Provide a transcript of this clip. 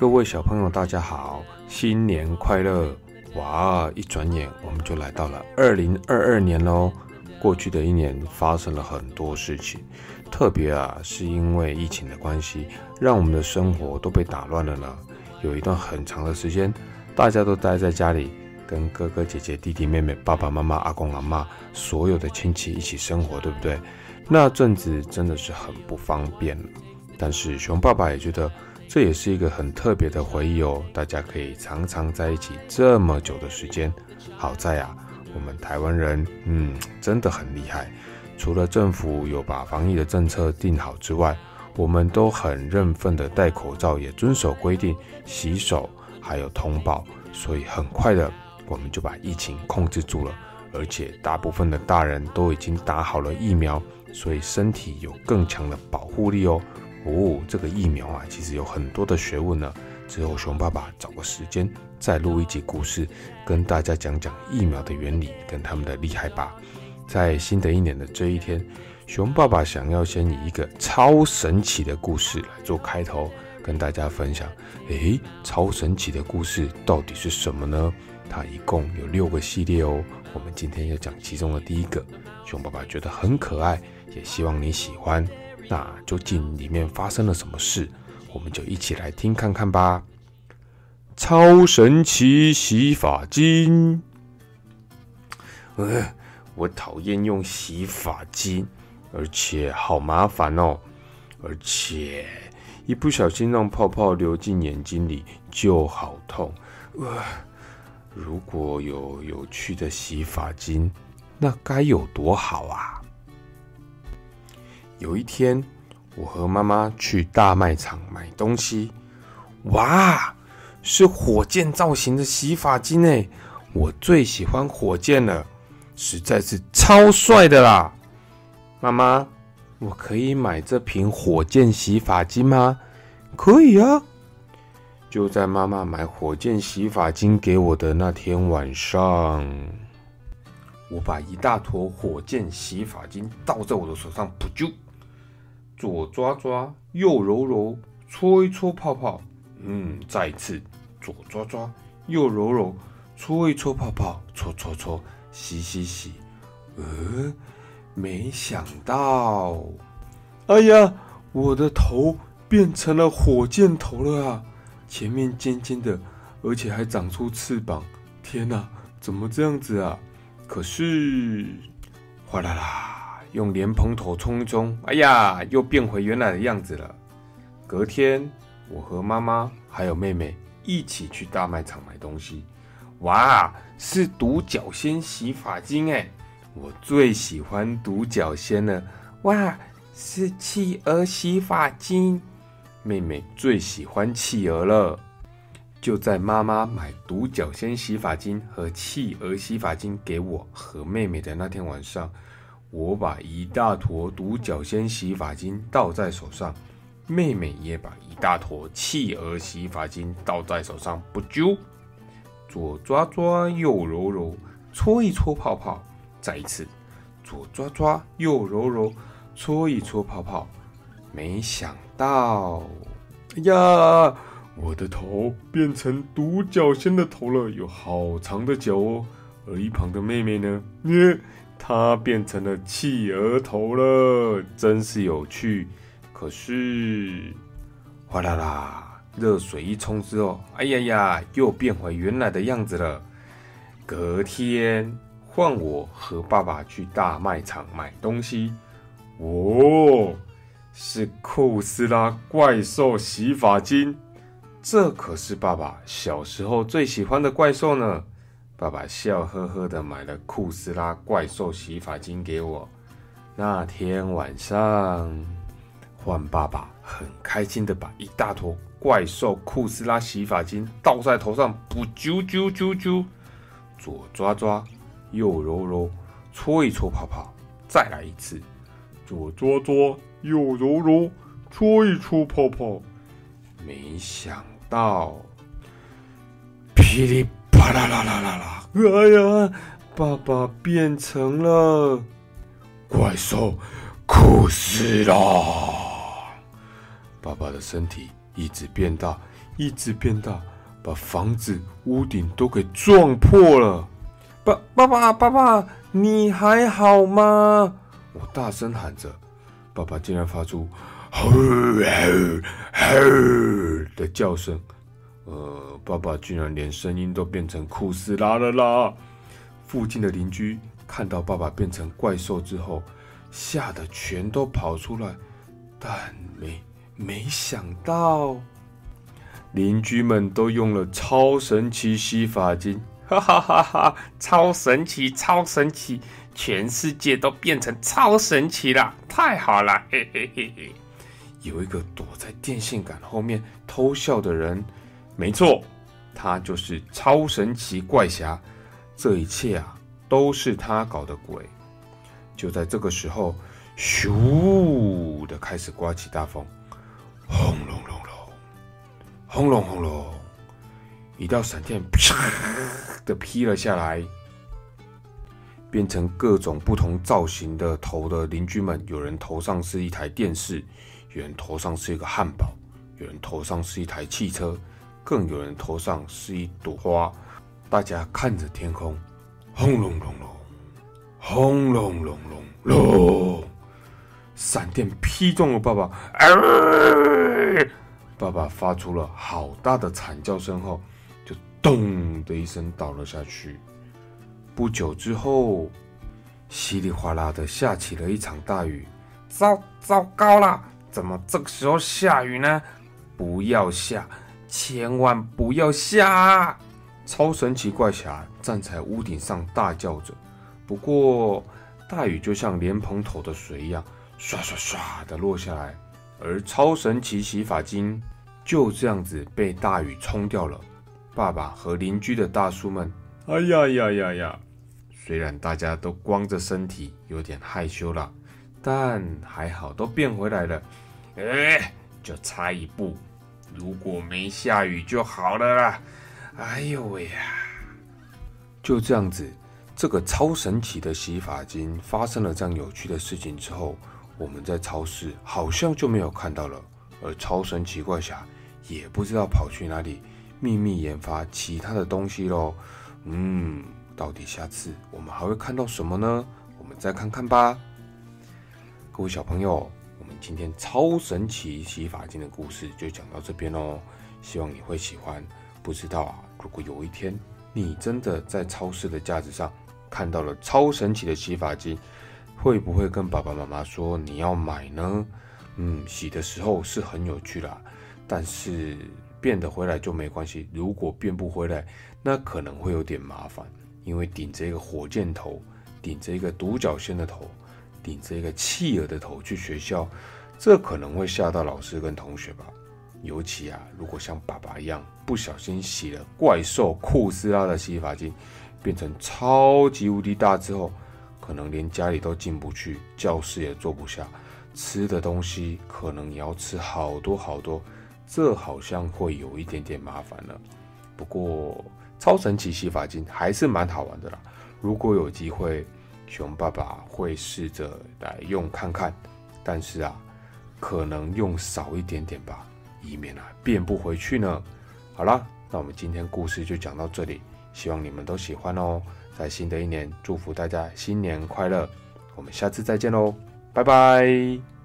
各位小朋友，大家好，新年快乐！哇，一转眼我们就来到了二零二二年喽。过去的一年发生了很多事情，特别啊，是因为疫情的关系，让我们的生活都被打乱了呢。有一段很长的时间，大家都待在家里，跟哥哥姐姐、弟弟妹妹、爸爸妈妈、阿公阿妈，所有的亲戚一起生活，对不对？那阵子真的是很不方便但是熊爸爸也觉得。这也是一个很特别的回忆哦，大家可以常常在一起这么久的时间。好在啊，我们台湾人，嗯，真的很厉害。除了政府有把防疫的政策定好之外，我们都很认份的戴口罩，也遵守规定，洗手，还有通报，所以很快的我们就把疫情控制住了。而且大部分的大人都已经打好了疫苗，所以身体有更强的保护力哦。哦，这个疫苗啊，其实有很多的学问呢。之后熊爸爸找个时间再录一集故事，跟大家讲讲疫苗的原理跟他们的厉害吧。在新的一年的这一天，熊爸爸想要先以一个超神奇的故事来做开头，跟大家分享。诶，超神奇的故事到底是什么呢？它一共有六个系列哦。我们今天要讲其中的第一个，熊爸爸觉得很可爱，也希望你喜欢。那究竟里面发生了什么事？我们就一起来听看看吧。超神奇洗发精，呃，我讨厌用洗发精，而且好麻烦哦，而且一不小心让泡泡流进眼睛里就好痛。呃，如果有有趣的洗发精，那该有多好啊！有一天，我和妈妈去大卖场买东西。哇，是火箭造型的洗发精哎！我最喜欢火箭了，实在是超帅的啦！妈妈，我可以买这瓶火箭洗发精吗？可以啊！就在妈妈买火箭洗发精给我的那天晚上，我把一大坨火箭洗发精倒在我的手上，噗啾！左抓抓，右揉揉，搓一搓泡泡。嗯，再次，左抓抓，右揉揉，搓一搓泡泡，搓搓搓，洗洗洗。呃，没想到，哎呀，我的头变成了火箭头了啊！前面尖尖的，而且还长出翅膀。天哪，怎么这样子啊？可是，哗啦啦。用莲蓬头冲一冲，哎呀，又变回原来的样子了。隔天，我和妈妈还有妹妹一起去大卖场买东西。哇，是独角仙洗发精哎，我最喜欢独角仙了。哇，是企鹅洗发精，妹妹最喜欢企鹅了。就在妈妈买独角仙洗发精和企鹅洗发精给我和妹妹的那天晚上。我把一大坨独角仙洗发精倒在手上，妹妹也把一大坨企鹅洗发精倒在手上，不揪，左抓抓，右揉揉，搓一搓泡泡，再一次，左抓抓，右揉揉，搓一搓泡泡。没想到，哎呀，我的头变成独角仙的头了，有好长的脚哦。而一旁的妹妹呢？它变成了企鹅头了，真是有趣。可是，哗啦啦，热水一冲之后，哎呀呀，又变回原来的样子了。隔天换我和爸爸去大卖场买东西，哦，是库斯拉怪兽洗发精，这可是爸爸小时候最喜欢的怪兽呢。爸爸笑呵呵的买了库斯拉怪兽洗发精给我。那天晚上，换爸爸很开心的把一大坨怪兽库斯拉洗发精倒在头上，不啾啾啾啾，左抓抓，右揉揉，搓一搓泡泡，再来一次，左抓抓，右揉揉，搓一搓泡泡。没想到，噼里。啪啦啦啦啦啦！哎呀，爸爸变成了怪兽库斯拉。爸爸的身体一直变大，一直变大，把房子屋顶都给撞破了。爸，爸爸，爸爸，你还好吗？我大声喊着，爸爸竟然发出“吼吼吼”的叫声。呃，爸爸居然连声音都变成库斯拉了啦！附近的邻居看到爸爸变成怪兽之后，吓得全都跑出来，但没没想到，邻居们都用了超神奇洗发精，哈哈哈哈！超神奇，超神奇，全世界都变成超神奇了，太好了！嘿嘿嘿嘿。有一个躲在电线杆后面偷笑的人。没错，他就是超神奇怪侠。这一切啊，都是他搞的鬼。就在这个时候，咻的开始刮起大风，轰隆隆隆，轰隆轰隆，一道闪电啪的劈了下来，变成各种不同造型的头的邻居们，有人头上是一台电视，有人头上是一个汉堡，有人头上是一台汽车。更有人头上是一朵花，大家看着天空，轰隆隆隆，轰隆隆隆隆，闪电劈中了爸爸，爸爸发出了好大的惨叫声后，就咚的一声倒了下去。不久之后，稀里哗啦的下起了一场大雨，糟糟糕了！怎么这个时候下雨呢？不要下！千万不要下！超神奇怪侠站在屋顶上大叫着。不过，大雨就像莲蓬头的水一样，唰唰唰的落下来，而超神奇洗发精就这样子被大雨冲掉了。爸爸和邻居的大叔们，哎呀呀呀呀！虽然大家都光着身体，有点害羞了，但还好都变回来了。哎，就差一步。如果没下雨就好了啦！哎呦喂呀！就这样子，这个超神奇的洗发精发生了这样有趣的事情之后，我们在超市好像就没有看到了。而超神奇怪侠也不知道跑去哪里，秘密研发其他的东西喽。嗯，到底下次我们还会看到什么呢？我们再看看吧。各位小朋友。今天超神奇洗发精的故事就讲到这边喽，希望你会喜欢。不知道啊，如果有一天你真的在超市的架子上看到了超神奇的洗发精，会不会跟爸爸妈妈说你要买呢？嗯，洗的时候是很有趣啦，但是变得回来就没关系。如果变不回来，那可能会有点麻烦，因为顶着一个火箭头，顶着一个独角仙的头。顶着一个企鹅的头去学校，这可能会吓到老师跟同学吧。尤其啊，如果像爸爸一样不小心洗了怪兽库斯拉的洗发精，变成超级无敌大之后，可能连家里都进不去，教室也坐不下，吃的东西可能也要吃好多好多，这好像会有一点点麻烦了。不过超神奇洗发精还是蛮好玩的啦，如果有机会。熊爸爸会试着来用看看，但是啊，可能用少一点点吧，以免啊变不回去呢。好啦，那我们今天故事就讲到这里，希望你们都喜欢哦。在新的一年，祝福大家新年快乐，我们下次再见喽，拜拜。